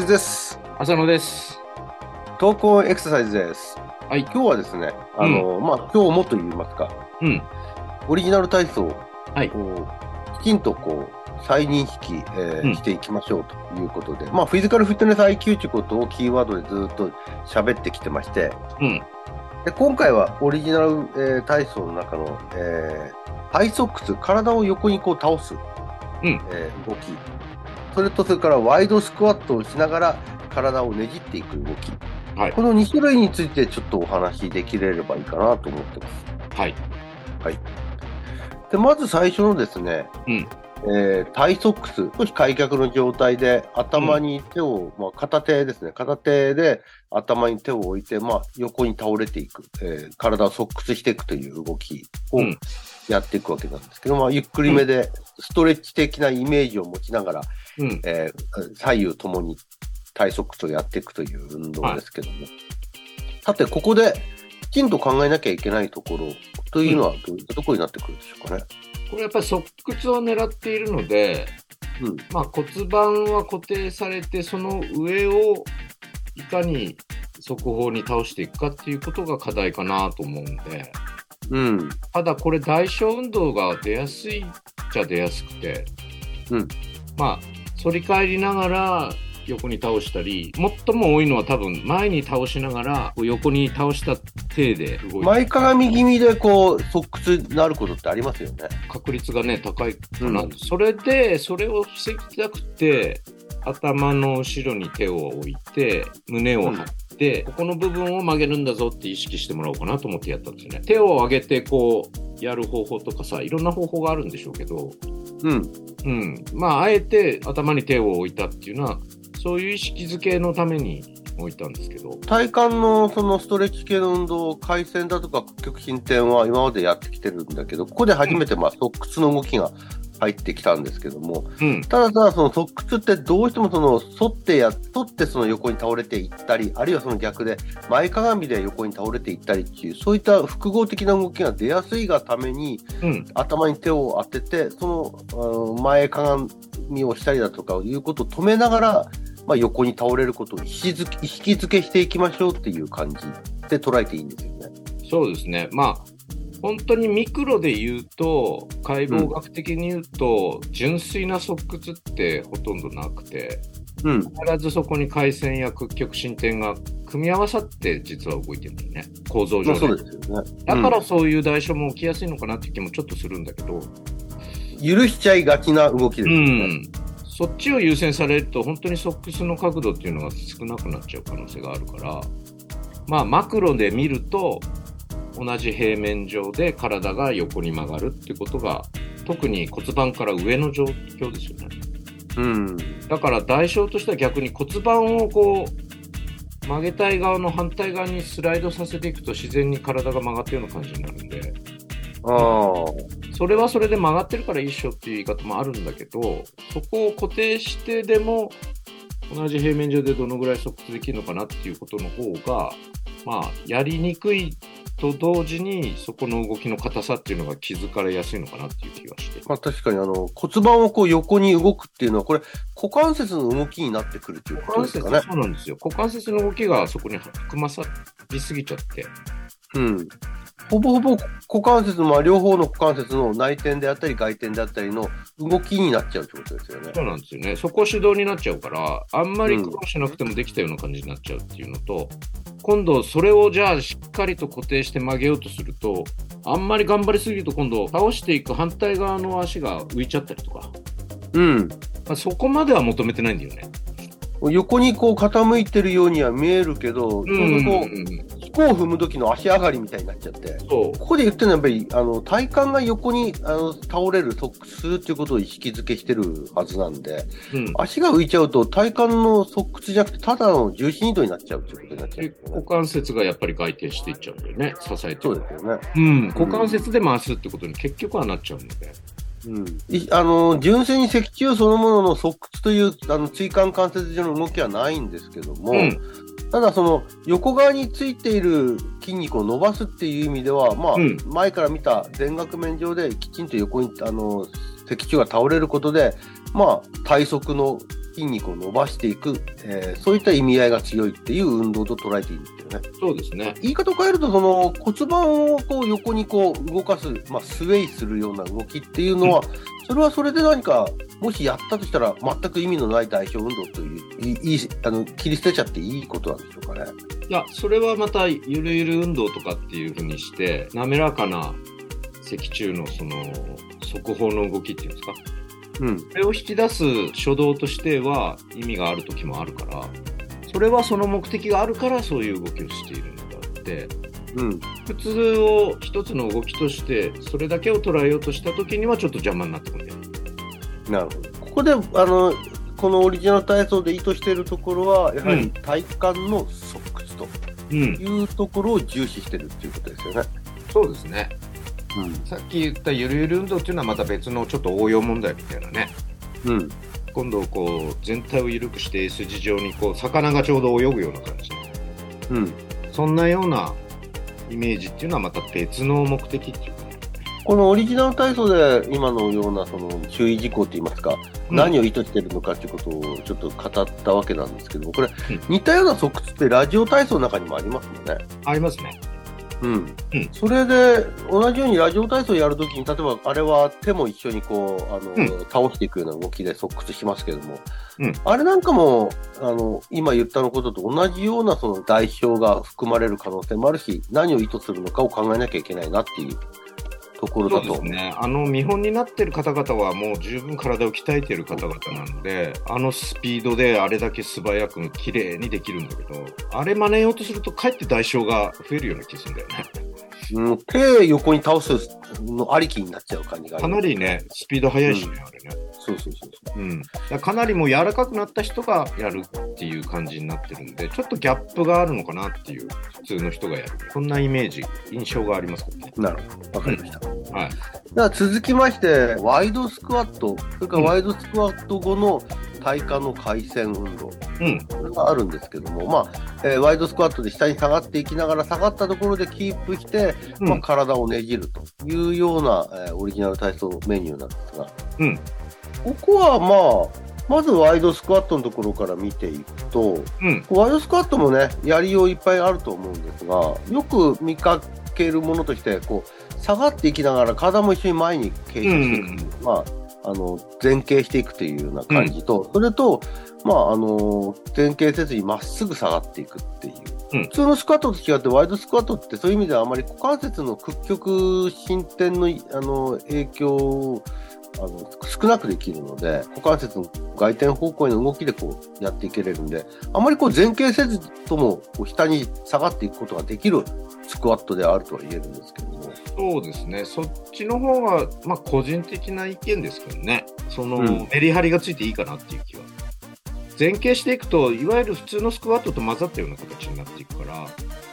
木津です。浅野です。投稿エクササイズです。はい。今日はですね、あの、まあ、今日もと言いますか、うん。オリジナル体操を、はいきちんとこう、再認識、えーうんしていきましょうということで、まあ、フィジカルフィットネス IQ ということをキーワードでずっと喋ってきてまして、うん。で今回はオリジナル、えー体操の中の、えーハイソックス、体を横にこう倒す、うんえー動き、それとそれからワイドスクワットをしながら体をねじっていく動き、はいこの2種類についてちょっとお話しできれればいいかなと思ってます。はい。でまず最初のですね、うんえータイソックス、少し開脚の状態で頭に手を、まあ、片手ですね、片手で頭に手を置いて、まあ、横に倒れていく、えー体をソックスしていくという動きをうん。やっていくわけなんですけど、まあ、ゆっくりめでストレッチ的なイメージを持ちながら、うん。えー左右ともにタイソックスをやっていくという運動ですけども、さて、ここできちんと考えなきゃいけないところというのはどういったところになってくるでしょうかね。これやっぱり側屈を狙っているので、うんまあ骨盤は固定されて、その上をいかに側方に倒していくかっていうことが課題かなと思うんで、うん。ただこれ代償運動が出やすいっちゃ出やすくて、うんまあ、反り返りながら横に倒したり、最も多いのは多分前に倒しながら横に倒した手で動いて前かがみ気味でこう、側屈になることってありますよね。確率がね、高いかな。うんそれで、それを防ぎたくて、頭の後ろに手を置いて、胸を張って、ここの部分を曲げるんだぞって意識してもらおうかなと思ってやったんですよね。手を上げてこう、やる方法とかさ、いろんな方法があるんでしょうけど、うん。うん。まあ、あえて頭に手を置いたっていうのは、そういう意識づけのために置いたんですけど、体幹のそのストレッチ系の運動、回旋だとか屈曲伸展は今までやってきてるんだけど、ここで初めてまあ、側屈の動きが入ってきたんですけども、うん。ただただその側屈ってどうしてもその反ってや、反ってその横に倒れていったり、あるいはその逆で前かがみで横に倒れていったりっていう、そういった複合的な動きが出やすいがために、うん。頭に手を当てて、その前かがみをしたりだとかいうことを止めながら、まあ、横に倒れることを意識づけ意識づけしていきましょうっていう感じで捉えていいんですよね。そうですね。まあ、本当にミクロで言うと、解剖学的に言うと、純粋な側屈ってほとんどなくて、うん。必ずそこに回線や屈曲伸展が組み合わさって実は動いてるんだよね。構造まあ、上で。そうですよね。だからそういう代償も起きやすいのかなって気もちょっとするんだけど、許しちゃいがちな動きですうよね。ん。そっちを優先されると、本当にソックスの角度っていうのが少なくなっちゃう可能性があるから、まあ、マクロで見ると、同じ平面上で体が横に曲がるってことが、特に骨盤から上の状況ですよね。うん。だから代償としては逆に骨盤をこう、曲げたい側の反対側にスライドさせていくと自然に体が曲がったような感じになるんで、ああ。それはそれで曲がってるからいいっしょっていう言い方もあるんだけど、そこを固定してでも、同じ平面上でどのぐらい側屈できるのかなっていうことの方が、まあ、やりにくいと同時に、そこの動きの硬さっていうのが気づかれやすいのかなっていう気がして。まあ確かにあの骨盤をこう横に動くっていうのは、これ股関節の動きになってくるという股関節ことですかね。そうなんですよ。股関節の動きがそこに含まさりすぎちゃって。うん。ほぼほぼ股関節、まあ両方の股関節の内転であったり外転であったりの動きになっちゃうってことですよね。そうなんですよね。そこ主導になっちゃうから、あんまり苦労しなくてもできたような感じになっちゃうっていうのと、今度それをじゃあしっかりと固定して曲げようとすると、あんまり頑張りすぎると今度倒していく反対側の足が浮いちゃったりとか、うん。まあ、そこまでは求めてないんだよね。横にこう傾いてるようには見えるけど、ちょうどこうんう、飛行を踏む時の足上がりみたいになっちゃって。ここで言ってるのはやっぱり、あの、体幹が横にあの倒れる、側屈っていうことを意識づけしてるはずなんで、うん。足が浮いちゃうと体幹の側屈じゃなくて、ただの重心移動になっちゃうっていうことになっちゃうね。股関節がやっぱり外転していっちゃうんだよね。支えて。そうですよね。うん。股関節で回すってことに結局はなっちゃうので。うん、いあの純粋に脊柱そのものの側屈というあの椎間関節上の動きはないんですけども、うん。ただその横側についている筋肉を伸ばすっていう意味では、まあうん。前から見た全額面上できちんと横にあの脊柱が倒れることで、まあ、体側の筋肉を伸ばしていく、えーそういった意味合いが強いっていう運動と捉えていいんですよね。そうですね。言い方を変えると、その骨盤をこう横にこう動かす、まあ、スウェイするような動きっていうのは、それはそれで何か、もしやったとしたら、全く意味のない代表運動という、いいいあの切り捨てちゃっていいことなんでしょうかね。いや、それはまた、ゆるゆる運動とかっていうふうにして、滑らかな脊柱のその、側方の動きっていうんですか？うん。それを引き出す初動としては意味がある時もあるから、それはその目的があるからそういう動きをしているのであって、うん。普通を一つの動きとして、それだけを捉えようとした時にはちょっと邪魔になってくるんだよね。なるほど。ここで、あの、このオリジナル体操で意図しているところは、やはり体幹の側屈とうん。いうところを重視してるっていうことですよね。そうですね。うん。さっき言ったゆるゆる運動っていうのはまた別のちょっと応用問題みたいなね。うん。今度こう全体を緩くして S 字状にこう魚がちょうど泳ぐような感じうん。そんなようなイメージっていうのはまた別の目的っていうかねこのオリジナル体操で今のようなその注意事項といいますか、うん何を意図しているのかということをちょっと語ったわけなんですけども、これ、ん似たような側屈ってラジオ体操の中にもありますよね。ありますねうん。うん。それで、同じようにラジオ体操やるときに、例えばあれは手も一緒にこう、あの、うん。倒していくような動きで側屈しますけども、うん。あれなんかも、あの、今言ったのことと同じようなその代表が含まれる可能性もあるし、何を意図するのかを考えなきゃいけないなっていうところそうですね。あの見本になってる方々はもう十分体を鍛えてる方々なのであのスピードであれだけ素早く綺麗にできるんだけどあれ真似ようとするとかえって代償が増えるような気がするんだよね。うん、手横に倒すのありきになっちゃう感じがかなりねスピード速いしね、あれねそうそうそうそうん、だからかなりもう柔らかくなった人がやるっていう感じになってるんで、ちょっとギャップがあるのかなっていう、普通の人がやる。そんなイメージ、印象がありますけどね。う。なるほど。わかりました。はい。では続きまして、ワイドスクワット、それからワイドスクワット後の体幹の回旋運動、うん。これがあるんですけども、まあ、えーワイドスクワットで下に下がっていきながら、下がったところでキープして、うんまあ、体をねじるというような、えーオリジナル体操メニューなんですが、うん。ここはまあ、まずワイドスクワットのところから見ていくと、うん。ワイドスクワットもね、やりよういっぱいあると思うんですが、よく見かけるものとして、こう、下がっていきながら体も一緒に前に傾斜していく、まあ、あの、前傾していくというような感じと、それと、まあ、あの、前傾せずにまっすぐ下がっていくっていう。うん普通のスクワットと違って、ワイドスクワットってそういう意味ではあまり股関節の屈曲進展のあの影響をあの少なくできるので、股関節の外転方向への動きでこうやっていけれるんで、あまりこう前傾せずともこう下に下がっていくことができるスクワットであるとは言えるんですけども。そうですね。そっちの方が、まあ、個人的な意見ですけどね。その、うんメリハリがついていいかなっていう気は。前傾していくと、いわゆる普通のスクワットと混ざったような形になっていくから、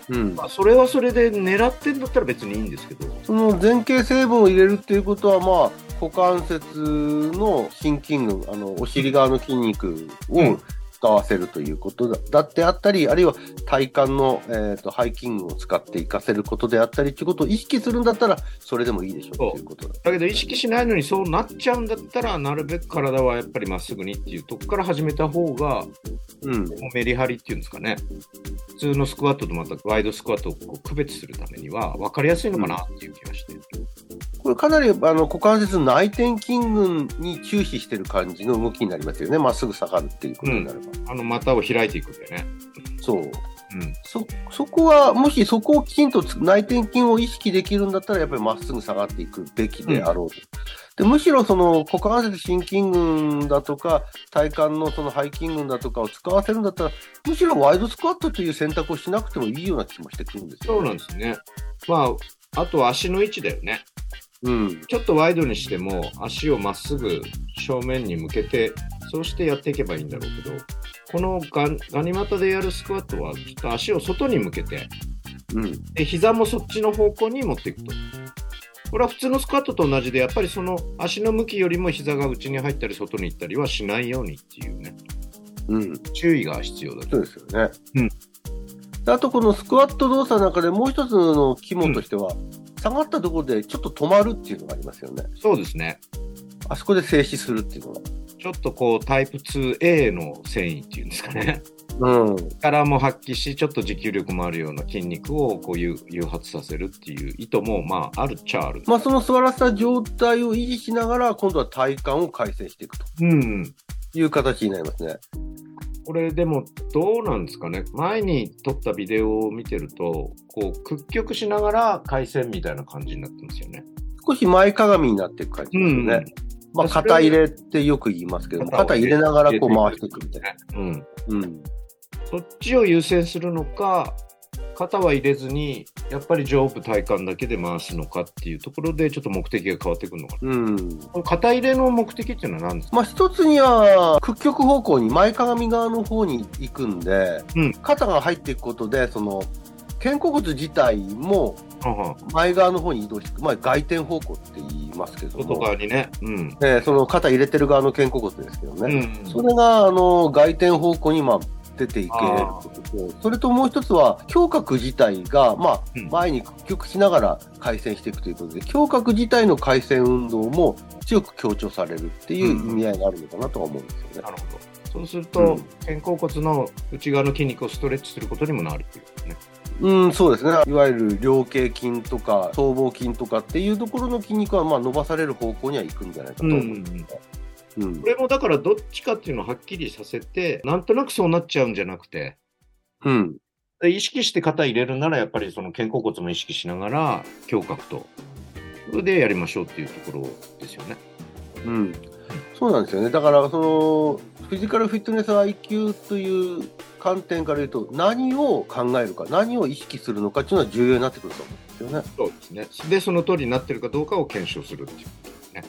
うんまあ、それはそれで狙ってんだったら別にいいんですけど、その前傾成分を入れるっていうことは、まあ、股関節の心筋群、あの、お尻側の筋肉をうん使わせるということだだってあったり、あるいは体幹の、えー、と背筋群を使って活かせることであったりということを意識するんだったら、それでもいいでしょうということだ。だけど意識しないのにそうなっちゃうんだったら、なるべく体はやっぱりまっすぐにっていうとこから始めた方が、うん。メリハリっていうんですかね、普通のスクワットとまたワイドスクワットを区別するためには分かりやすいのかなっていう気がして。これかなりあの股関節の内転筋群に注視してる感じの動きになりますよね。まっすぐ下がるっていうことになれば。あの股を開いていくんでね。そう。うん。そ、そこは、もしそこをきちんとつ内転筋を意識できるんだったら、やっぱりまっすぐ下がっていくべきであろうと。でむしろその股関節心筋群だとか、体幹のその背筋群だとかを使わせるんだったら、むしろワイドスクワットという選択をしなくてもいいような気もしてくるんですよ、そうなんですね。まあ、あとは足の位置だよね。うん。ちょっとワイドにしても、足をまっすぐ正面に向けて、そうしてやっていけばいいんだろうけど、このガガニ股でやるスクワットは、ちょっと足を外に向けて、うん。で膝もそっちの方向に持っていくと。これは普通のスクワットと同じで、やっぱりその足の向きよりも膝が内に入ったり外に行ったりはしないようにっていうね、うん。注意が必要だと。そうですよね。うんであと、このスクワット動作の中でもう一つの肝としては、下がったところでちょっと止まるっていうのがありますよね。そうですね。あそこで静止するっていうのが。ちちょっとこうタイプ 2A の繊維っていうんですかね。うん。力も発揮し、ちょっと持久力もあるような筋肉をこういう誘発させるっていう意図も、まあ、あるっちゃある。まあ、その座らせた状態を維持しながら、今度は体幹を改善していくとうん。いう形になりますね。これでもどうなんですかね？前に撮ったビデオを見てると、こう屈曲しながら回線みたいな感じになってますよね。少し前かがみになっていく感じですよね。まあ、肩入れってよく言いますけども、肩入れながらこう回していくみたいな。うん。うん。そっちを優先するのか、肩は入れずに、やっぱり上部体幹だけで回すのかっていうところで、ちょっと目的が変わってくるのかな。うん。肩入れの目的っていうのは何ですか？まあ、一つには、屈曲方向に前かがみ側の方に行くんで、うん肩が入っていくことで、その、肩甲骨自体も前側の方に移動していく。まあ、外転方向って言いますけど外も、側にね。うん。えーその肩入れてる側の肩甲骨ですけどうね。ん。それが、あの、外転方向に、まあ、出ていけることと、それともう一つは、胸郭自体が、まあうん、前に屈曲しながら回旋していくということで、胸郭自体の回旋運動も強く強調されるっていう意味合いがあるのかなとは思うんですよね。なるほど。そうすると、うん肩甲骨の内側の筋肉をストレッチすることにもなるっていうことね。うん、そうですね。いわゆる両頸筋とか、僧帽筋とかっていうところの筋肉は、まあ、伸ばされる方向には行くんじゃないかと思うんですね。うんこれもだからどっちかっていうのをはっきりさせて、なんとなくそうなっちゃうんじゃなくて、うん。で意識して肩入れるならやっぱりその肩甲骨も意識しながら胸郭とそれでやりましょうっていうところですよね。うん。そうなんですよね。だから、その、フィジカルフィットネス IQ という観点から言うと、何を考えるか、何を意識するのかっていうのは重要になってくると思うんですよね。そうですね。で、その通りになってるかどうかを検証するっていう。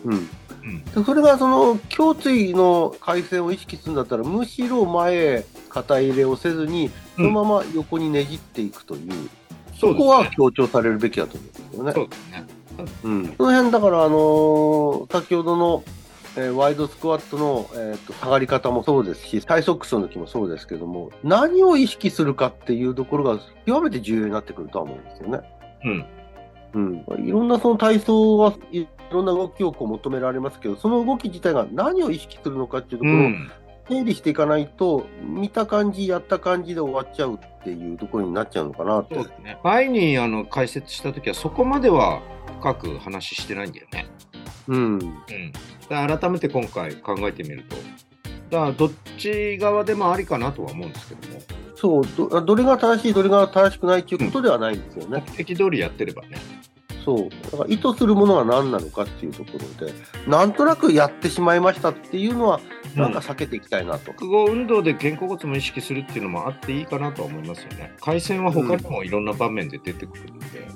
うん。うん。でそれがその胸椎の回線を意識するんだったらむしろ前へ肩入れをせずにそのまま横にねじっていくという、そそうこは強調されるべきだと思うんですよね。そうん、その辺だから、あのー先ほどの、えーワイドスクワットの、えーと下がり方もそうですし体側屈の時もそうですけども何を意識するかっていうところが極めて重要になってくるとは思うんですよね。うん。うん、いろんなその体操はいろんな動きをこう求められますけど、その動き自体が何を意識するのかっていうところをうん。整理していかないと、見た感じ、やった感じで終わっちゃうっていうところになっちゃうのかなって。そうですね。前にあの解説したときはそこまでは深く話してないんだよね。うん。うん。改めて今回考えてみると、だからどっち側でもありかなとは思うんですけども、そうど、どれが正しい、どれが正しくないっていうことではないんですよ目ね。的通りやってればね。そう。だから意図するものは何なのかっていうところで、なんとなくやってしまいましたっていうのは、なんか避けていきたいなと。複合運動で肩甲骨も意識するっていうのもあっていいかなとは思いますよね。回線は他にもいろんな場面で出てくるので。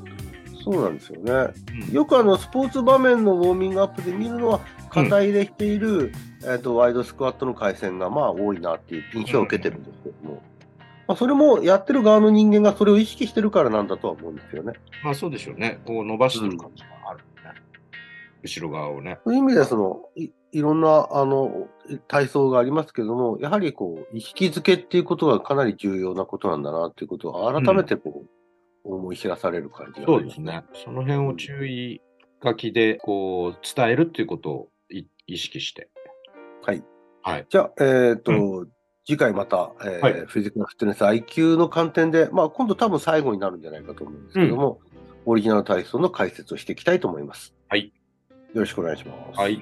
そうなんですよね。うんよくあのスポーツ場面のウォーミングアップで見るのは、肩入れしている、えー、とワイドスクワットの回線がまあ多いなっていう印象を受けてるんですけども、まあ、それもやってる側の人間がそれを意識してるからなんだとは思うんですよね。まあそうでしょうね。こう伸ばしてる感じがあるよね。後ろ側をね。そういう意味でそのい、いろんなあの体操がありますけども、やはりこう意識づけっていうことがかなり重要なことなんだなっていうことを改めてこう、思い知らされる感じがそうですね。その辺を注意書きでこう伝えるっていうことをい意識して。はい。はい。じゃあ、えっ、と、次回また、えーはいフィジカルフィットネス IQ の観点で、まあ、今度多分最後になるんじゃないかと思うんですけども、オリジナル体操の解説をしていきたいと思います。はい。よろしくお願いします。はい。